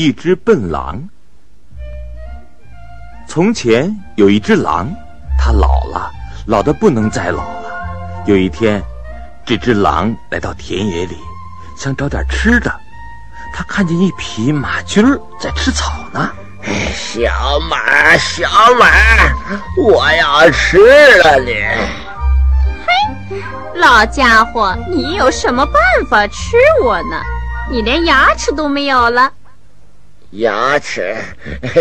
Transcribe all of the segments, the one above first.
一只笨狼。从前有一只狼，它老了，老的不能再老了。有一天，这只狼来到田野里，想找点吃的。它看见一匹马驹儿在吃草呢。小马，小马，我要吃了你！嘿，老家伙，你有什么办法吃我呢？你连牙齿都没有了。牙齿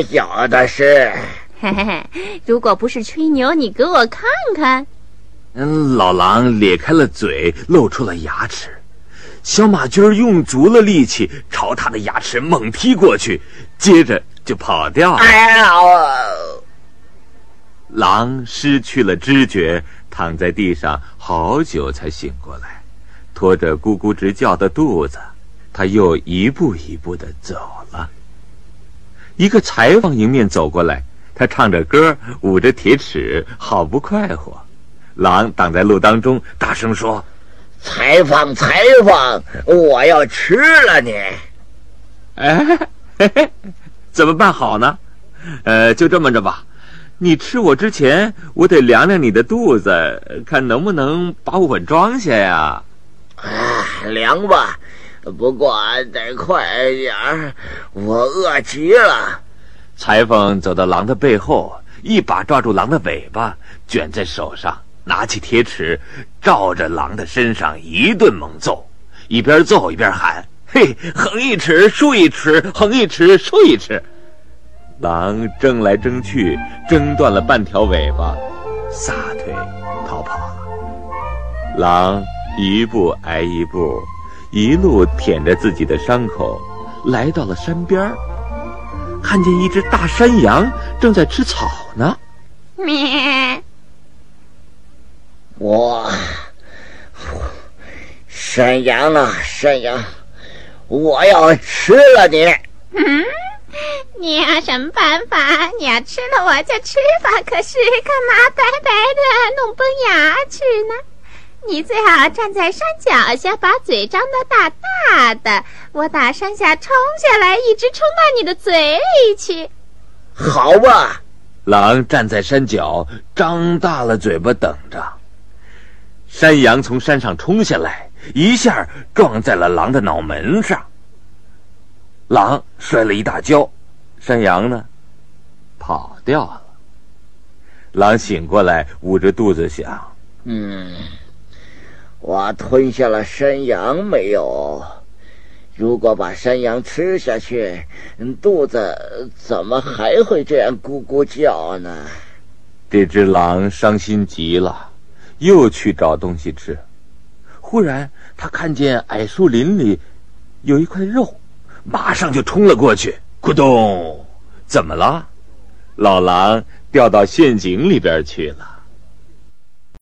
有的是。嘿嘿嘿，如果不是吹牛，你给我看看。嗯，老狼咧开了嘴，露出了牙齿。小马驹儿用足了力气，朝他的牙齿猛踢过去，接着就跑掉了。哎呀！狼失去了知觉，躺在地上好久才醒过来，拖着咕咕直叫的肚子，他又一步一步的走了。一个裁缝迎面走过来，他唱着歌，舞着铁尺，好不快活。狼挡在路当中，大声说：“裁缝，裁缝，我要吃了你！”哎，嘿嘿，怎么办好呢？呃，就这么着吧，你吃我之前，我得量量你的肚子，看能不能把我装下呀？啊，量吧。不过得快点儿，我饿极了。裁缝走到狼的背后，一把抓住狼的尾巴，卷在手上，拿起铁尺，照着狼的身上一顿猛揍，一边揍一边喊：“嘿，横一尺，竖一尺，横一尺，竖一尺。”狼挣来挣去，挣断了半条尾巴，撒腿逃跑了。狼一步挨一步。一路舔着自己的伤口，来到了山边看见一只大山羊正在吃草呢。咩！我，山羊啊，山羊，我要吃了你！嗯，你有什么办法？你要吃了我就吃吧。可是干嘛白白的弄崩牙齿呢？你最好站在山脚下，把嘴张得大大的，我打山下冲下来，一直冲到你的嘴里去。好吧，狼站在山脚，张大了嘴巴等着。山羊从山上冲下来，一下撞在了狼的脑门上。狼摔了一大跤，山羊呢，跑掉了。狼醒过来，捂着肚子想：嗯。我吞下了山羊没有？如果把山羊吃下去，肚子怎么还会这样咕咕叫呢？这只狼伤心极了，又去找东西吃。忽然，他看见矮树林里有一块肉，马上就冲了过去。咕咚！怎么了？老狼掉到陷阱里边去了。